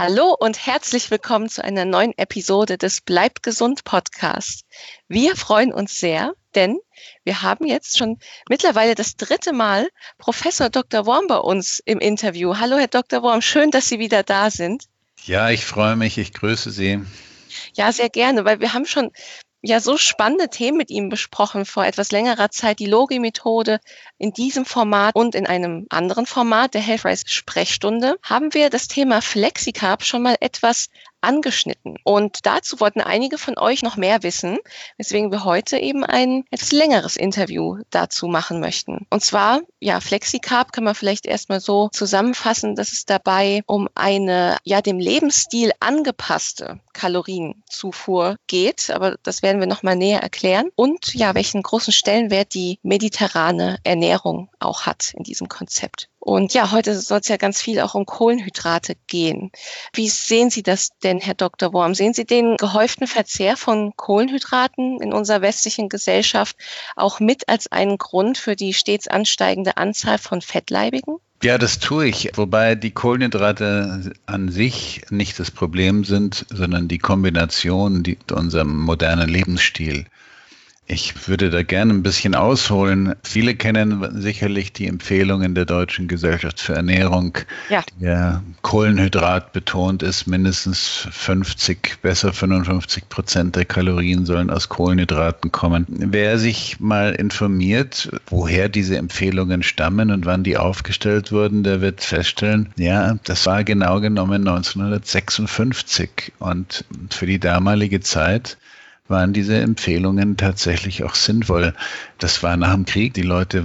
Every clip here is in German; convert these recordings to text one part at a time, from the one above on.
Hallo und herzlich willkommen zu einer neuen Episode des Bleibt gesund Podcast. Wir freuen uns sehr, denn wir haben jetzt schon mittlerweile das dritte Mal Professor Dr. Worm bei uns im Interview. Hallo, Herr Dr. Worm, schön, dass Sie wieder da sind. Ja, ich freue mich, ich grüße Sie. Ja, sehr gerne, weil wir haben schon ja so spannende Themen mit ihm besprochen vor etwas längerer Zeit. Die Logi-Methode in diesem Format und in einem anderen Format, der Healthrise Sprechstunde, haben wir das Thema Flexicarb schon mal etwas angeschnitten. Und dazu wollten einige von euch noch mehr wissen, weswegen wir heute eben ein etwas längeres Interview dazu machen möchten. Und zwar, ja, FlexiCarb kann man vielleicht erstmal so zusammenfassen, dass es dabei um eine, ja, dem Lebensstil angepasste Kalorienzufuhr geht. Aber das werden wir nochmal näher erklären. Und ja, welchen großen Stellenwert die mediterrane Ernährung auch hat in diesem Konzept. Und ja, heute soll es ja ganz viel auch um Kohlenhydrate gehen. Wie sehen Sie das denn, Herr Dr. Worm? Sehen Sie den gehäuften Verzehr von Kohlenhydraten in unserer westlichen Gesellschaft auch mit als einen Grund für die stets ansteigende Anzahl von Fettleibigen? Ja, das tue ich, wobei die Kohlenhydrate an sich nicht das Problem sind, sondern die Kombination mit unserem modernen Lebensstil. Ich würde da gerne ein bisschen ausholen. Viele kennen sicherlich die Empfehlungen der Deutschen Gesellschaft für Ernährung, ja. die ja Kohlenhydrat betont ist. Mindestens 50, besser 55 Prozent der Kalorien sollen aus Kohlenhydraten kommen. Wer sich mal informiert, woher diese Empfehlungen stammen und wann die aufgestellt wurden, der wird feststellen, ja, das war genau genommen 1956. Und für die damalige Zeit waren diese Empfehlungen tatsächlich auch sinnvoll. Das war nach dem Krieg. Die Leute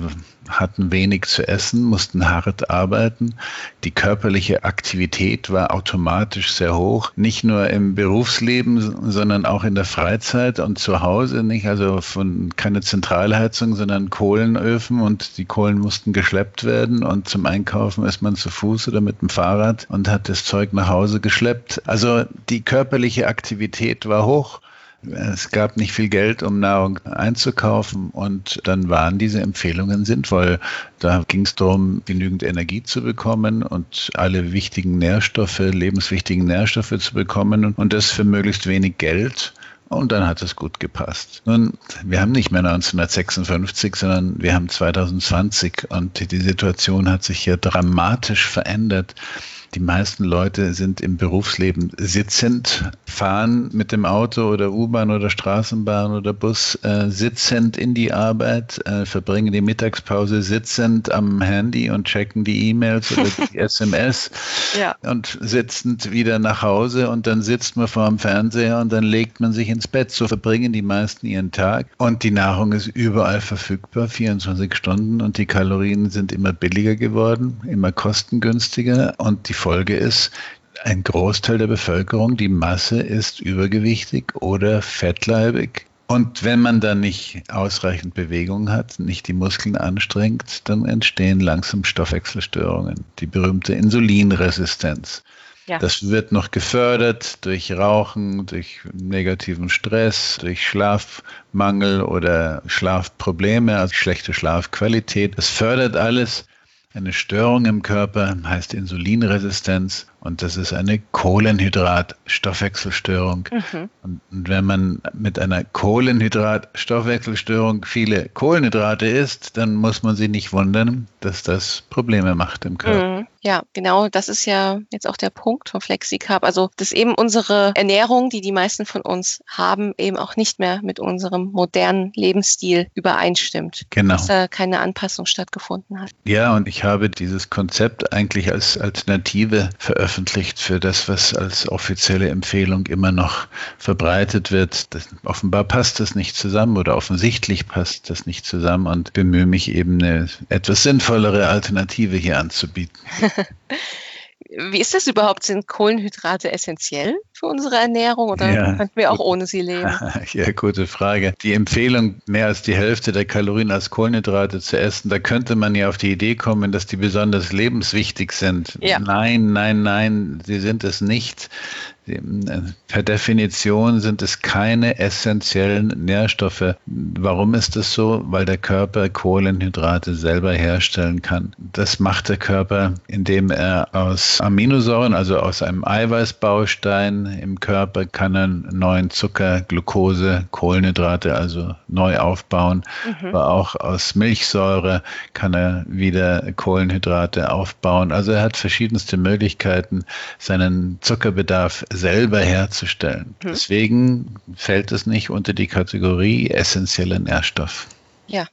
hatten wenig zu essen, mussten hart arbeiten. Die körperliche Aktivität war automatisch sehr hoch, nicht nur im Berufsleben, sondern auch in der Freizeit und zu Hause nicht. Also von keine Zentralheizung, sondern Kohlenöfen und die Kohlen mussten geschleppt werden und zum Einkaufen ist man zu Fuß oder mit dem Fahrrad und hat das Zeug nach Hause geschleppt. Also die körperliche Aktivität war hoch. Es gab nicht viel Geld, um Nahrung einzukaufen und dann waren diese Empfehlungen sinnvoll. Da ging es darum, genügend Energie zu bekommen und alle wichtigen Nährstoffe, lebenswichtigen Nährstoffe zu bekommen und das für möglichst wenig Geld. Und dann hat es gut gepasst. Nun, wir haben nicht mehr 1956, sondern wir haben 2020 und die Situation hat sich hier dramatisch verändert. Die meisten Leute sind im Berufsleben sitzend, fahren mit dem Auto oder U-Bahn oder Straßenbahn oder Bus äh, sitzend in die Arbeit, äh, verbringen die Mittagspause sitzend am Handy und checken die E-Mails oder die SMS ja. und sitzend wieder nach Hause und dann sitzt man vor dem Fernseher und dann legt man sich ins Bett. So verbringen die meisten ihren Tag und die Nahrung ist überall verfügbar, 24 Stunden und die Kalorien sind immer billiger geworden, immer kostengünstiger und die Folge ist, ein Großteil der Bevölkerung, die Masse ist übergewichtig oder fettleibig. Und wenn man dann nicht ausreichend Bewegung hat, nicht die Muskeln anstrengt, dann entstehen langsam Stoffwechselstörungen, die berühmte Insulinresistenz. Ja. Das wird noch gefördert durch Rauchen, durch negativen Stress, durch Schlafmangel oder Schlafprobleme, also schlechte Schlafqualität. Das fördert alles eine Störung im Körper heißt Insulinresistenz und das ist eine Kohlenhydratstoffwechselstörung. Mhm. Und, wenn man mit einer Kohlenhydratstoffwechselstörung viele Kohlenhydrate isst, dann muss man sich nicht wundern, dass das Probleme macht im Körper. Mhm. Ja, genau, das ist ja jetzt auch der Punkt von FlexiCarb. Also, dass eben unsere Ernährung, die die meisten von uns haben, eben auch nicht mehr mit unserem modernen Lebensstil übereinstimmt. Genau. Dass da keine Anpassung stattgefunden hat. Ja, und ich habe dieses Konzept eigentlich als Alternative veröffentlicht für das, was als offizielle Empfehlung immer noch verbreitet wird. Das, offenbar passt das nicht zusammen oder offensichtlich passt das nicht zusammen und bemühe mich eben eine etwas sinnvollere Alternative hier anzubieten. Wie ist das überhaupt? Sind Kohlenhydrate essentiell für unsere Ernährung oder ja, könnten wir auch ohne sie leben? Ja, gute Frage. Die Empfehlung, mehr als die Hälfte der Kalorien als Kohlenhydrate zu essen, da könnte man ja auf die Idee kommen, dass die besonders lebenswichtig sind. Ja. Nein, nein, nein, sie sind es nicht. Per Definition sind es keine essentiellen Nährstoffe. Warum ist das so? Weil der Körper Kohlenhydrate selber herstellen kann. Das macht der Körper, indem er aus Aminosäuren, also aus einem Eiweißbaustein im Körper, kann er neuen Zucker, Glucose, Kohlenhydrate also neu aufbauen. Mhm. Aber auch aus Milchsäure kann er wieder Kohlenhydrate aufbauen. Also er hat verschiedenste Möglichkeiten, seinen Zuckerbedarf selber herzustellen. Hm. Deswegen fällt es nicht unter die Kategorie essentieller Nährstoff. Ja.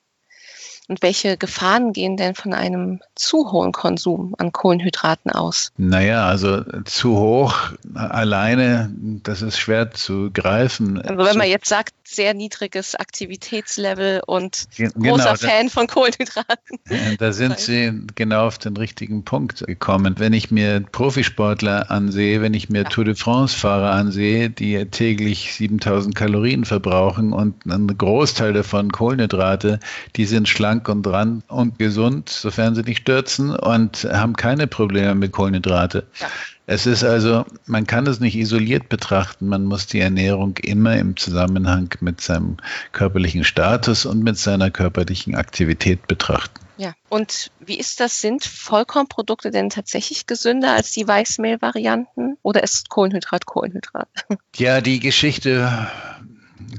Und welche Gefahren gehen denn von einem zu hohen Konsum an Kohlenhydraten aus? Naja, also zu hoch alleine, das ist schwer zu greifen. Also wenn man jetzt sagt, sehr niedriges Aktivitätslevel und genau, großer Fan von Kohlenhydraten. Da sind Sie genau auf den richtigen Punkt gekommen. Wenn ich mir Profisportler ansehe, wenn ich mir ja. Tour de France-Fahrer ansehe, die täglich 7000 Kalorien verbrauchen und ein Großteil davon Kohlenhydrate, die sind schlank und dran und gesund, sofern sie nicht stürzen und haben keine Probleme mit Kohlenhydrate. Ja. Es ist also, man kann es nicht isoliert betrachten. Man muss die Ernährung immer im Zusammenhang mit seinem körperlichen Status und mit seiner körperlichen Aktivität betrachten. Ja, und wie ist das? Sind Vollkornprodukte denn tatsächlich gesünder als die Weißmehlvarianten oder ist Kohlenhydrat Kohlenhydrat? Ja, die Geschichte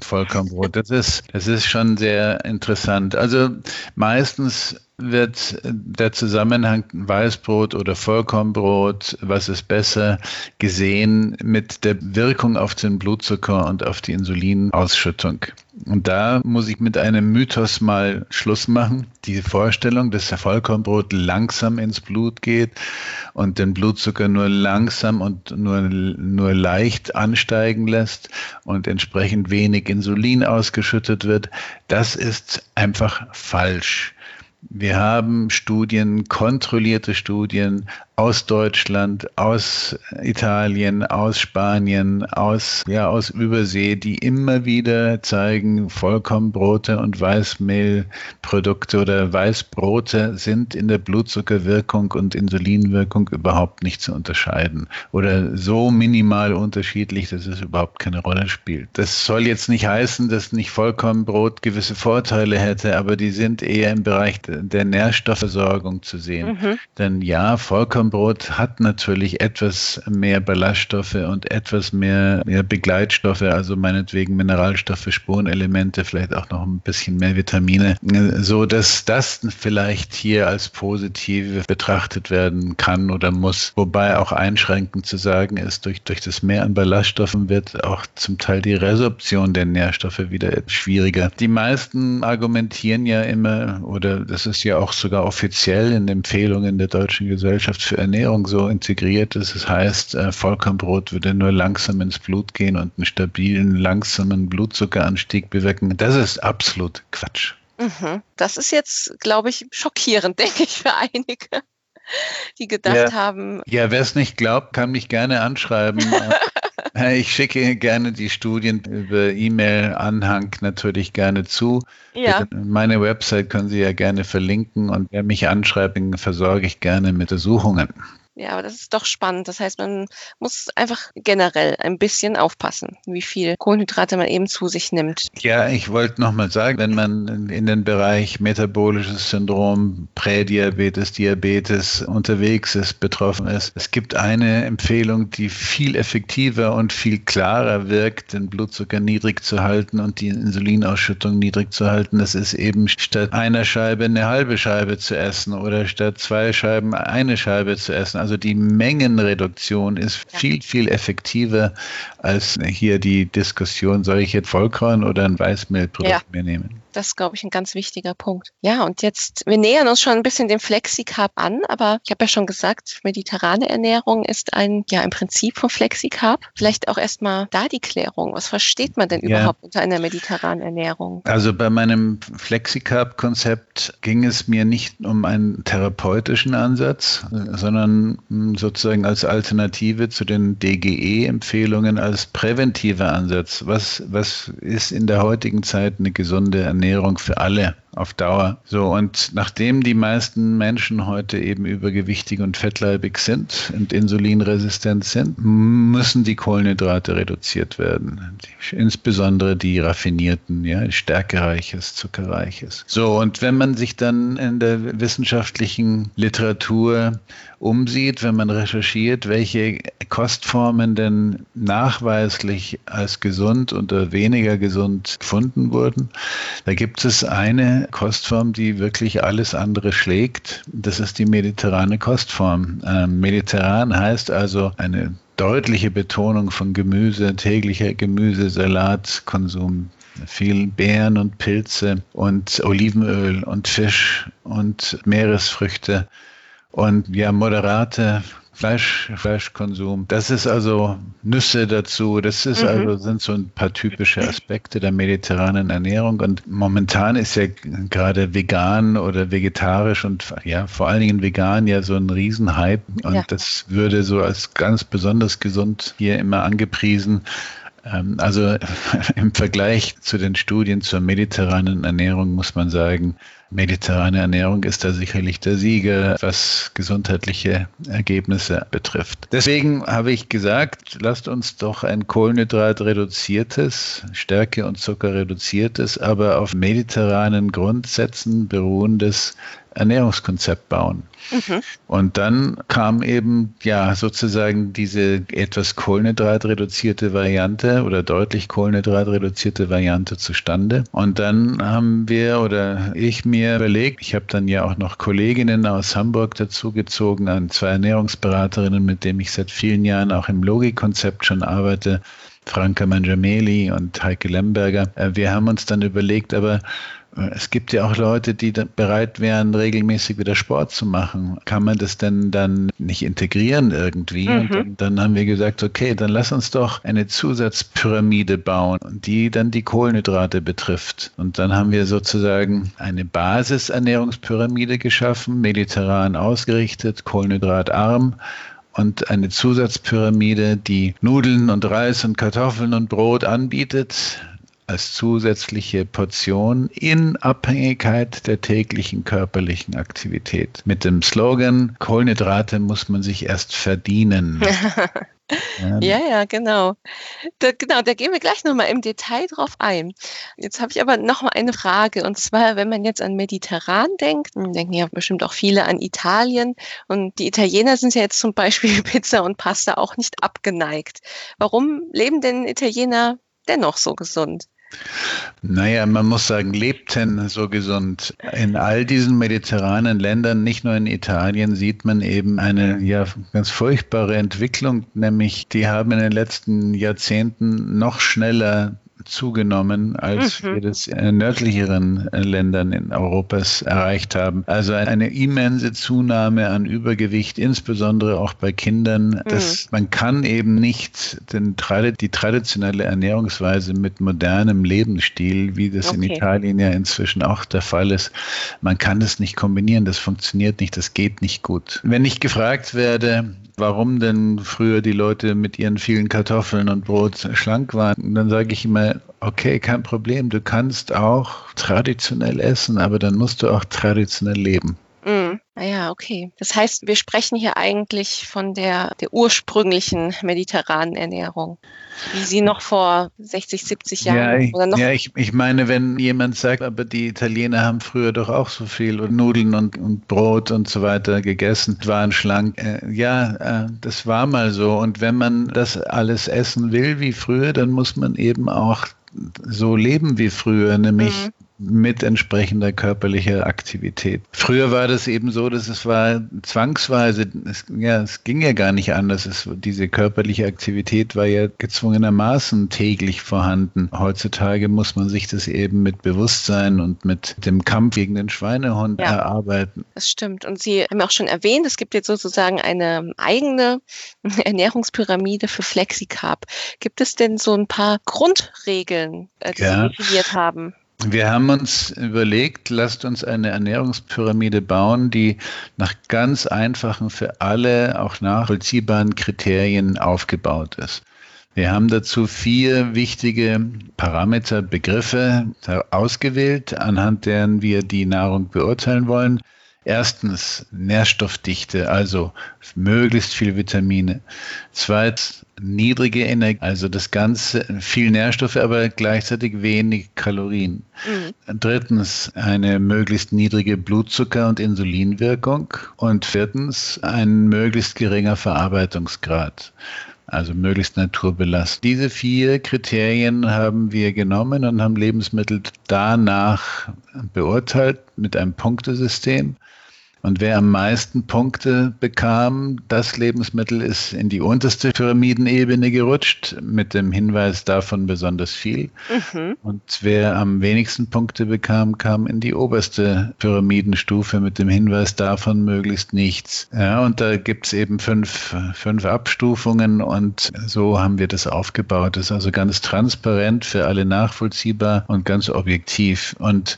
Vollkornbrot, das ist, das ist schon sehr interessant. Also meistens wird der Zusammenhang Weißbrot oder Vollkornbrot, was ist besser, gesehen mit der Wirkung auf den Blutzucker und auf die Insulinausschüttung. Und da muss ich mit einem Mythos mal Schluss machen. Die Vorstellung, dass der Vollkornbrot langsam ins Blut geht und den Blutzucker nur langsam und nur, nur leicht ansteigen lässt und entsprechend wenig Insulin ausgeschüttet wird, das ist einfach falsch. Wir haben Studien, kontrollierte Studien aus Deutschland, aus Italien, aus Spanien, aus, ja, aus Übersee, die immer wieder zeigen, Vollkornbrote und Weißmehlprodukte oder Weißbrote sind in der Blutzuckerwirkung und Insulinwirkung überhaupt nicht zu unterscheiden oder so minimal unterschiedlich, dass es überhaupt keine Rolle spielt. Das soll jetzt nicht heißen, dass nicht Vollkornbrot gewisse Vorteile hätte, aber die sind eher im Bereich der Nährstoffversorgung zu sehen. Mhm. Denn ja, Vollkornbrot hat natürlich etwas mehr Ballaststoffe und etwas mehr, mehr Begleitstoffe, also meinetwegen Mineralstoffe, Spurenelemente, vielleicht auch noch ein bisschen mehr Vitamine, so dass das vielleicht hier als positiv betrachtet werden kann oder muss. Wobei auch einschränkend zu sagen ist, durch, durch das Mehr an Ballaststoffen wird auch zum Teil die Resorption der Nährstoffe wieder schwieriger. Die meisten argumentieren ja immer, oder das ist ja auch sogar offiziell in Empfehlungen der Deutschen Gesellschaft für Ernährung so integriert ist. Das heißt, äh, Vollkornbrot würde nur langsam ins Blut gehen und einen stabilen, langsamen Blutzuckeranstieg bewirken. Das ist absolut Quatsch. Mhm. Das ist jetzt, glaube ich, schockierend, denke ich, für einige die gedacht ja. haben. Ja, wer es nicht glaubt, kann mich gerne anschreiben. Ich schicke gerne die Studien über E-Mail-Anhang natürlich gerne zu. Ja. Meine Website können Sie ja gerne verlinken und wer mich anschreibt, versorge ich gerne mit Untersuchungen. Ja, aber das ist doch spannend. Das heißt, man muss einfach generell ein bisschen aufpassen, wie viel Kohlenhydrate man eben zu sich nimmt. Ja, ich wollte nochmal sagen, wenn man in den Bereich metabolisches Syndrom, Prädiabetes, Diabetes unterwegs ist, betroffen ist, es gibt eine Empfehlung, die viel effektiver und viel klarer wirkt, den Blutzucker niedrig zu halten und die Insulinausschüttung niedrig zu halten. Das ist eben statt einer Scheibe eine halbe Scheibe zu essen oder statt zwei Scheiben eine Scheibe zu essen. Also die Mengenreduktion ist ja. viel, viel effektiver als hier die Diskussion, soll ich jetzt Vollkorn oder ein Weißmehlprodukt ja. mehr nehmen. Das ist, glaube ich, ein ganz wichtiger Punkt. Ja, und jetzt, wir nähern uns schon ein bisschen dem Flexicarb an, aber ich habe ja schon gesagt, mediterrane Ernährung ist ein, ja, im Prinzip von Flexicarb. Vielleicht auch erstmal da die Klärung. Was versteht man denn ja. überhaupt unter einer mediterranen Ernährung? Also bei meinem Flexicarb-Konzept ging es mir nicht um einen therapeutischen Ansatz, sondern dann hm, sozusagen als Alternative zu den DGE-Empfehlungen als präventiver Ansatz. Was, was ist in der heutigen Zeit eine gesunde Ernährung für alle? Auf Dauer. So, und nachdem die meisten Menschen heute eben übergewichtig und fettleibig sind und insulinresistent sind, müssen die Kohlenhydrate reduziert werden. Insbesondere die raffinierten, ja, stärkereiches, zuckerreiches. So, und wenn man sich dann in der wissenschaftlichen Literatur umsieht, wenn man recherchiert, welche Kostformen denn nachweislich als gesund oder weniger gesund gefunden wurden, da gibt es eine Kostform, die wirklich alles andere schlägt. Das ist die mediterrane Kostform. Ähm, mediterran heißt also eine deutliche Betonung von Gemüse, täglicher Gemüse, Salatkonsum, viel Beeren und Pilze und Olivenöl und Fisch und Meeresfrüchte und ja, moderate Fleisch, Fleischkonsum. Das ist also Nüsse dazu. Das ist mhm. also, sind so ein paar typische Aspekte der mediterranen Ernährung. Und momentan ist ja gerade vegan oder vegetarisch und ja, vor allen Dingen vegan ja so ein Riesenhype. Und ja. das würde so als ganz besonders gesund hier immer angepriesen. Ähm, also im Vergleich zu den Studien zur mediterranen Ernährung muss man sagen, mediterrane Ernährung ist da sicherlich der Sieger, was gesundheitliche Ergebnisse betrifft. Deswegen habe ich gesagt, lasst uns doch ein Kohlenhydrat-reduziertes, Stärke- und Zucker reduziertes, aber auf mediterranen Grundsätzen beruhendes Ernährungskonzept bauen. Mhm. Und dann kam eben ja sozusagen diese etwas kohlenhydratreduzierte Variante oder deutlich kohlenhydratreduzierte Variante zustande. Und dann haben wir oder ich mir überlegt, ich habe dann ja auch noch Kolleginnen aus Hamburg dazu gezogen, an zwei Ernährungsberaterinnen, mit denen ich seit vielen Jahren auch im Logikkonzept schon arbeite. Franka Mangiameli und Heike Lemberger. Äh, wir haben uns dann überlegt, aber es gibt ja auch Leute, die bereit wären, regelmäßig wieder Sport zu machen. Kann man das denn dann nicht integrieren irgendwie? Mhm. Und dann, dann, haben wir gesagt, okay, dann lass uns doch eine Zusatzpyramide bauen, die dann die Kohlenhydrate betrifft. Und dann haben wir sozusagen eine Basisernährungspyramide geschaffen, mediterran ausgerichtet, kohlenhydratarm und eine Zusatzpyramide, die Nudeln und Reis und Kartoffeln und Brot anbietet, als zusätzliche Portion in Abhängigkeit der täglichen körperlichen Aktivität. Mit dem Slogan, Kohlenhydrate muss man sich erst verdienen. Ja, ja, genau. Da, genau, da gehen wir gleich nochmal im Detail drauf ein. Jetzt habe ich aber nochmal eine Frage. Und zwar, wenn man jetzt an Mediterran denkt, denken ja bestimmt auch viele an Italien. Und die Italiener sind ja jetzt zum Beispiel Pizza und Pasta auch nicht abgeneigt. Warum leben denn Italiener dennoch so gesund? Naja, man muss sagen, lebten so gesund. In all diesen mediterranen Ländern, nicht nur in Italien, sieht man eben eine ja ganz furchtbare Entwicklung, nämlich die haben in den letzten Jahrzehnten noch schneller zugenommen, als mhm. wir das in nördlicheren äh, Ländern in Europas erreicht haben. Also eine immense Zunahme an Übergewicht, insbesondere auch bei Kindern. Mhm. Das, man kann eben nicht den, die traditionelle Ernährungsweise mit modernem Lebensstil, wie das okay. in Italien ja inzwischen auch der Fall ist, man kann das nicht kombinieren. Das funktioniert nicht, das geht nicht gut. Wenn ich gefragt werde, warum denn früher die Leute mit ihren vielen Kartoffeln und Brot schlank waren, dann sage ich immer, okay, kein Problem, du kannst auch traditionell essen, aber dann musst du auch traditionell leben. Mm. Ja, okay. Das heißt, wir sprechen hier eigentlich von der, der ursprünglichen mediterranen Ernährung, wie sie noch vor 60, 70 Jahren ja, ich, oder noch. Ja, ich, ich meine, wenn jemand sagt, aber die Italiener haben früher doch auch so viel und Nudeln und, und Brot und so weiter gegessen, waren schlank. Äh, ja, äh, das war mal so. Und wenn man das alles essen will wie früher, dann muss man eben auch so leben wie früher, nämlich mhm mit entsprechender körperlicher Aktivität. Früher war das eben so, dass es war zwangsweise, es, ja, es ging ja gar nicht anders. Es, diese körperliche Aktivität war ja gezwungenermaßen täglich vorhanden. Heutzutage muss man sich das eben mit Bewusstsein und mit dem Kampf gegen den Schweinehund ja, erarbeiten. Das stimmt. Und Sie haben auch schon erwähnt, es gibt jetzt sozusagen eine eigene Ernährungspyramide für Flexicarb. Gibt es denn so ein paar Grundregeln, äh, die ja. Sie definiert haben? Wir haben uns überlegt, lasst uns eine Ernährungspyramide bauen, die nach ganz einfachen, für alle auch nachvollziehbaren Kriterien aufgebaut ist. Wir haben dazu vier wichtige Parameter, Begriffe ausgewählt, anhand deren wir die Nahrung beurteilen wollen. Erstens Nährstoffdichte, also möglichst viel Vitamine. Zweitens niedrige Energie, also das Ganze viel Nährstoffe, aber gleichzeitig wenig Kalorien. Mhm. Drittens eine möglichst niedrige Blutzucker- und Insulinwirkung. Und viertens ein möglichst geringer Verarbeitungsgrad also möglichst naturbelassen. Diese vier Kriterien haben wir genommen und haben Lebensmittel danach beurteilt mit einem Punktesystem. Und wer am meisten Punkte bekam, das Lebensmittel ist in die unterste Pyramidenebene gerutscht, mit dem Hinweis davon besonders viel. Mhm. Und wer am wenigsten Punkte bekam, kam in die oberste Pyramidenstufe mit dem Hinweis davon möglichst nichts. Ja, und da gibt es eben fünf, fünf Abstufungen und so haben wir das aufgebaut. Das ist also ganz transparent für alle nachvollziehbar und ganz objektiv. Und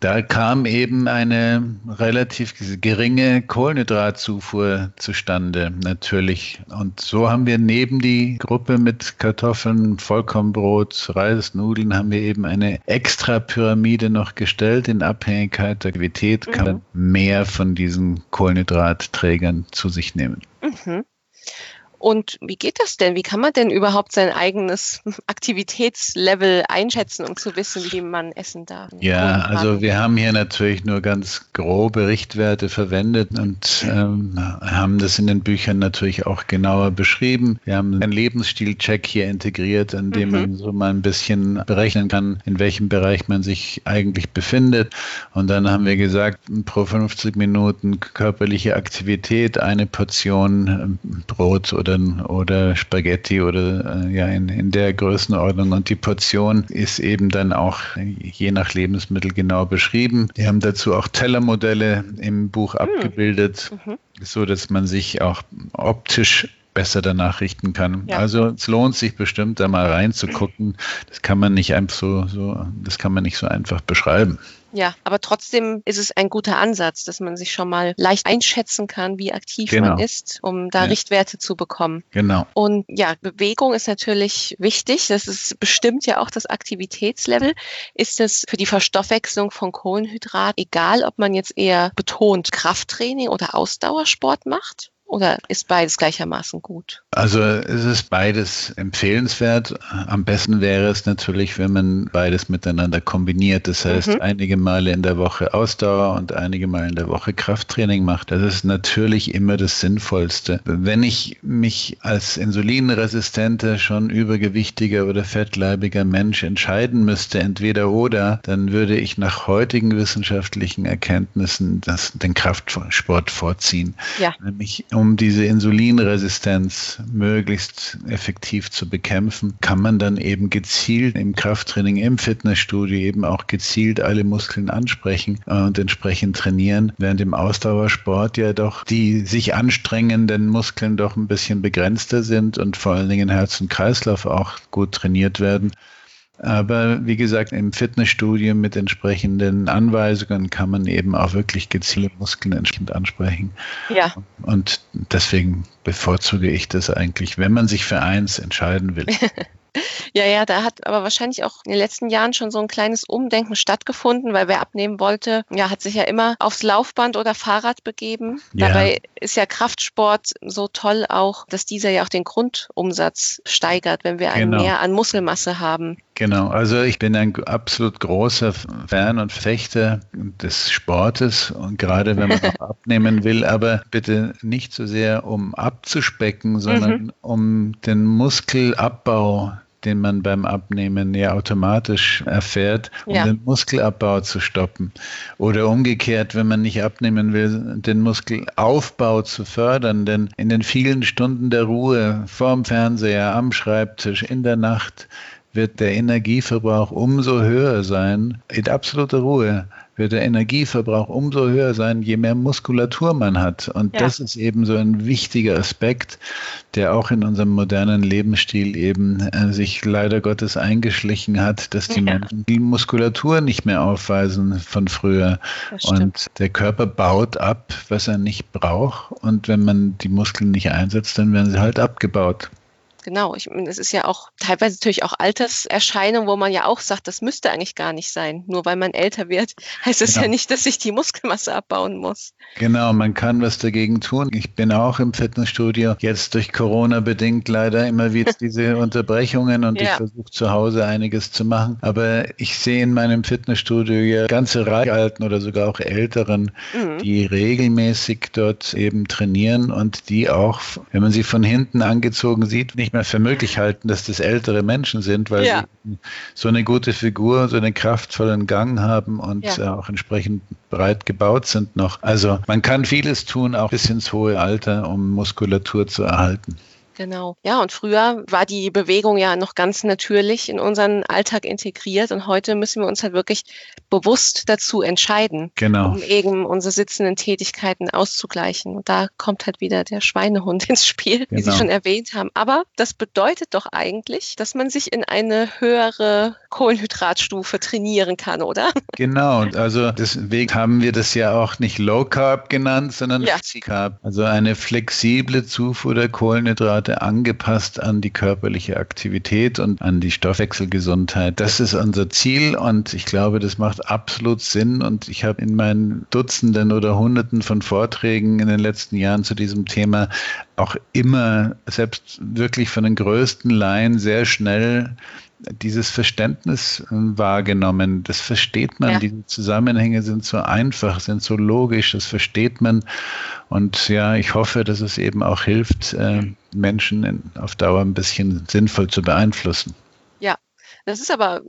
da kam eben eine relativ geringe Kohlenhydratzufuhr zustande, natürlich. Und so haben wir neben die Gruppe mit Kartoffeln, Vollkornbrot, Reis, Nudeln, haben wir eben eine extra Pyramide noch gestellt. In Abhängigkeit der Aktivität kann man mhm. mehr von diesen Kohlenhydratträgern zu sich nehmen. Mhm. Und wie geht das denn? Wie kann man denn überhaupt sein eigenes Aktivitätslevel einschätzen, um zu wissen, wie man essen darf? Ja, also wir haben hier natürlich nur ganz grobe Richtwerte verwendet und ähm, haben das in den Büchern natürlich auch genauer beschrieben. Wir haben einen Lebensstil-Check hier integriert, in dem mhm. man so mal ein bisschen berechnen kann, in welchem Bereich man sich eigentlich befindet. Und dann haben wir gesagt, pro 50 Minuten körperliche Aktivität, eine Portion ähm, Brot oder Nudeln oder Spaghetti oder äh, ja in, in der Größenordnung. Und die Portion ist eben dann auch je nach Lebensmittel genau beschrieben. Wir haben dazu auch Tellermodelle im Buch hm. abgebildet, mhm. so dass man sich auch optisch besser danach richten kann. Ja. Also es lohnt sich bestimmt, da mal reinzugucken. Das kann man nicht einfach so, so, das kann man nicht so einfach beschreiben. Ja, aber trotzdem ist es ein guter Ansatz, dass man sich schon mal leicht einschätzen kann, wie aktiv genau. man ist, um da ja. Richtwerte zu bekommen. Genau. Und ja, Bewegung ist natürlich wichtig. Das ist bestimmt ja auch das Aktivitätslevel. Ist es für die Verstoffwechslung von Kohlenhydrat egal, ob man jetzt eher betont Krafttraining oder Ausdauersport macht? Oder ist beides gleichermaßen gut? Also es ist beides empfehlenswert. Am besten wäre es natürlich, wenn man beides miteinander kombiniert. Das heißt, mhm. einige Male in der Woche Ausdauer und einige Male in der Woche Krafttraining macht. Das ist natürlich immer das Sinnvollste. Wenn ich mich als insulinresistenter, schon übergewichtiger oder fettleibiger Mensch entscheiden müsste, entweder oder, dann würde ich nach heutigen wissenschaftlichen Erkenntnissen das, den Kraftsport vorziehen. Ja. Nämlich um diese Insulinresistenz möglichst effektiv zu bekämpfen, kann man dann eben gezielt im Krafttraining, im Fitnessstudio eben auch gezielt alle Muskeln ansprechen und entsprechend trainieren, während im Ausdauersport ja doch die sich anstrengenden Muskeln doch ein bisschen begrenzter sind und vor allen Dingen Herz und Kreislauf auch gut trainiert werden. Aber wie gesagt, im Fitnessstudio mit entsprechenden Anweisungen kann man eben auch wirklich gezielte Muskeln entsprechend ansprechen. Ja. Und deswegen bevorzuge ich das eigentlich, wenn man sich für eins entscheiden will. Ja, ja, da hat aber wahrscheinlich auch in den letzten Jahren schon so ein kleines Umdenken stattgefunden, weil wer abnehmen wollte, ja, hat sich ja immer aufs Laufband oder Fahrrad begeben. Ja. Dabei ist ja Kraftsport so toll auch, dass dieser ja auch den Grundumsatz steigert, wenn wir ein genau. mehr an Muskelmasse haben. Genau, also ich bin ein absolut großer Fan und Fechter des Sportes und gerade wenn man auch abnehmen will, aber bitte nicht so sehr um abzuspecken, sondern mhm. um den Muskelabbau den man beim Abnehmen ja automatisch erfährt, um ja. den Muskelabbau zu stoppen. Oder umgekehrt, wenn man nicht abnehmen will, den Muskelaufbau zu fördern. Denn in den vielen Stunden der Ruhe vorm Fernseher, am Schreibtisch, in der Nacht, wird der Energieverbrauch umso höher sein, in absoluter Ruhe wird der Energieverbrauch umso höher sein, je mehr Muskulatur man hat. Und ja. das ist eben so ein wichtiger Aspekt, der auch in unserem modernen Lebensstil eben äh, sich leider Gottes eingeschlichen hat, dass die ja. Menschen die Muskulatur nicht mehr aufweisen von früher. Und der Körper baut ab, was er nicht braucht. Und wenn man die Muskeln nicht einsetzt, dann werden sie halt abgebaut genau. Ich meine, es ist ja auch teilweise natürlich auch Alterserscheinung, wo man ja auch sagt, das müsste eigentlich gar nicht sein. Nur weil man älter wird, heißt es genau. ja nicht, dass sich die Muskelmasse abbauen muss. Genau, man kann was dagegen tun. Ich bin auch im Fitnessstudio, jetzt durch Corona bedingt leider immer wieder diese Unterbrechungen und ja. ich versuche zu Hause einiges zu machen. Aber ich sehe in meinem Fitnessstudio ja ganze Reihe alten oder sogar auch älteren, mhm. die regelmäßig dort eben trainieren und die auch, wenn man sie von hinten angezogen sieht, nicht mehr für möglich halten, dass das ältere Menschen sind, weil ja. sie so eine gute Figur, so einen kraftvollen Gang haben und ja. auch entsprechend breit gebaut sind noch. Also man kann vieles tun, auch bis ins hohe Alter, um Muskulatur zu erhalten. Genau. Ja, und früher war die Bewegung ja noch ganz natürlich in unseren Alltag integriert und heute müssen wir uns halt wirklich bewusst dazu entscheiden, genau. um eben unsere sitzenden Tätigkeiten auszugleichen. Und da kommt halt wieder der Schweinehund ins Spiel, wie Sie genau. schon erwähnt haben. Aber das bedeutet doch eigentlich, dass man sich in eine höhere Kohlenhydratstufe trainieren kann, oder? Genau. Und also deswegen haben wir das ja auch nicht Low Carb genannt, sondern ja. Carb. Also eine flexible Zufuhr der Kohlenhydrate Kohlenhydrate angepasst an die körperliche Aktivität und an die Stoffwechselgesundheit. Das ist unser Ziel und ich glaube, das macht absolut Sinn. Und ich habe in meinen Dutzenden oder Hunderten von Vorträgen in den letzten Jahren zu diesem Thema auch immer, selbst wirklich von den größten Laien, sehr schnell dieses Verständnis äh, wahrgenommen. Das versteht man. Ja. Diese Zusammenhänge sind so einfach, sind so logisch. Das versteht man. Und ja, ich hoffe, dass es eben auch hilft, äh, Menschen auf Dauer ein bisschen sinnvoll zu beeinflussen. Ja, das ist aber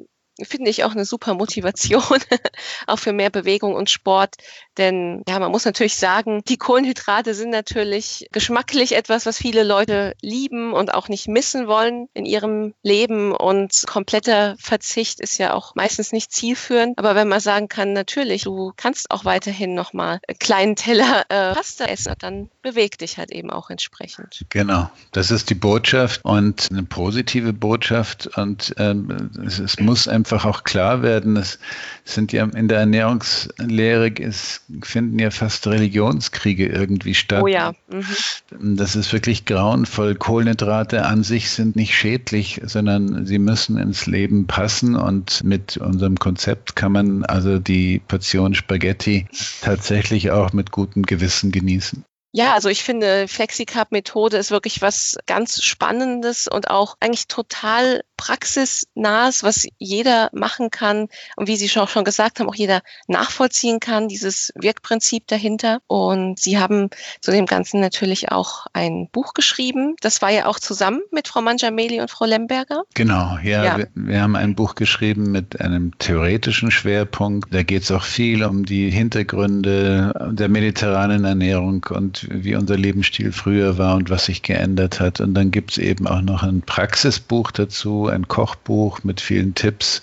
finde ich auch eine super Motivation, auch für mehr Bewegung und Sport. Denn ja, man muss natürlich sagen, die Kohlenhydrate sind natürlich geschmacklich etwas, was viele Leute lieben und auch nicht missen wollen in ihrem Leben. Und kompletter Verzicht ist ja auch meistens nicht zielführend. Aber wenn man sagen kann, natürlich, du kannst auch weiterhin nochmal einen kleinen Teller äh, Pasta essen, dann beweg dich halt eben auch entsprechend. Genau, das ist die Botschaft und eine positive Botschaft. Und ähm, es, es muss einfach einfach auch klar werden, es sind ja in der Ernährungslehre, es finden ja fast Religionskriege irgendwie statt. Oh ja. Mhm. Das ist wirklich grauenvoll. Kohlenhydrate an sich sind nicht schädlich, sondern sie müssen ins Leben passen und mit unserem Konzept kann man also die Portion Spaghetti tatsächlich auch mit gutem Gewissen genießen. Ja, also ich finde, FlexiCarb-Methode ist wirklich was ganz Spannendes und auch eigentlich total praxisnahes, was jeder machen kann und wie Sie auch schon gesagt haben, auch jeder nachvollziehen kann, dieses Wirkprinzip dahinter. Und Sie haben zu dem Ganzen natürlich auch ein Buch geschrieben. Das war ja auch zusammen mit Frau Mangiameli und Frau Lemberger. Genau, ja, ja. Wir, wir, haben ein Buch geschrieben mit einem theoretischen Schwerpunkt. Da geht es auch viel um die Hintergründe der mediterranen Ernährung und wie unser Lebensstil früher war und was sich geändert hat. Und dann gibt es eben auch noch ein Praxisbuch dazu, ein Kochbuch mit vielen Tipps,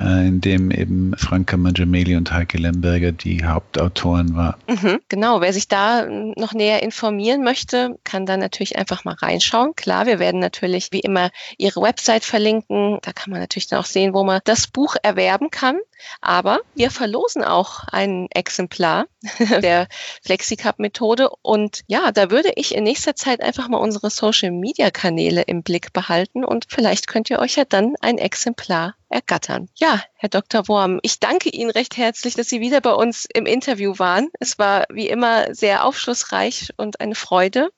äh, in dem eben Franka Mangiameli und Heike Lemberger die Hauptautoren waren. Mhm, genau, wer sich da noch näher informieren möchte, kann da natürlich einfach mal reinschauen. Klar, wir werden natürlich wie immer ihre Website verlinken. Da kann man natürlich dann auch sehen, wo man das Buch erwerben kann. Aber wir verlosen auch ein Exemplar der FlexiCup-Methode. Und ja, da würde ich in nächster Zeit einfach mal unsere Social-Media-Kanäle im Blick behalten und vielleicht könnt ihr euch ja dann ein Exemplar ergattern. Ja, Herr Dr. Worm, ich danke Ihnen recht herzlich, dass Sie wieder bei uns im Interview waren. Es war wie immer sehr aufschlussreich und eine Freude.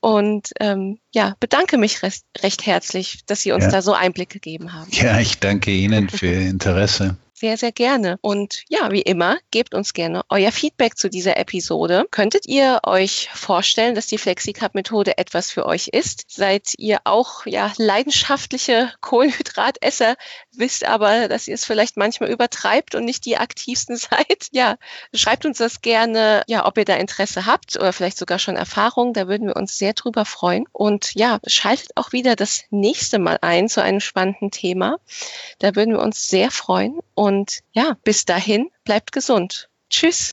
Und ähm, ja, bedanke mich recht, recht herzlich, dass Sie uns ja. da so Einblick gegeben haben. Ja, ich danke Ihnen für Ihr Interesse. Sehr, sehr gerne. Und ja, wie immer, gebt uns gerne euer Feedback zu dieser Episode. Könntet ihr euch vorstellen, dass die FlexiCup-Methode etwas für euch ist? Seid ihr auch ja leidenschaftliche Kohlenhydratesser, wisst aber, dass ihr es vielleicht manchmal übertreibt und nicht die aktivsten seid? Ja, schreibt uns das gerne, ja, ob ihr da Interesse habt oder vielleicht sogar schon Erfahrung. Da würden wir uns sehr drüber freuen. Und ja, schaltet auch wieder das nächste Mal ein zu einem spannenden Thema. Da würden wir uns sehr freuen. Und Und ja, bis dahin, bleibt gesund. Tschüss.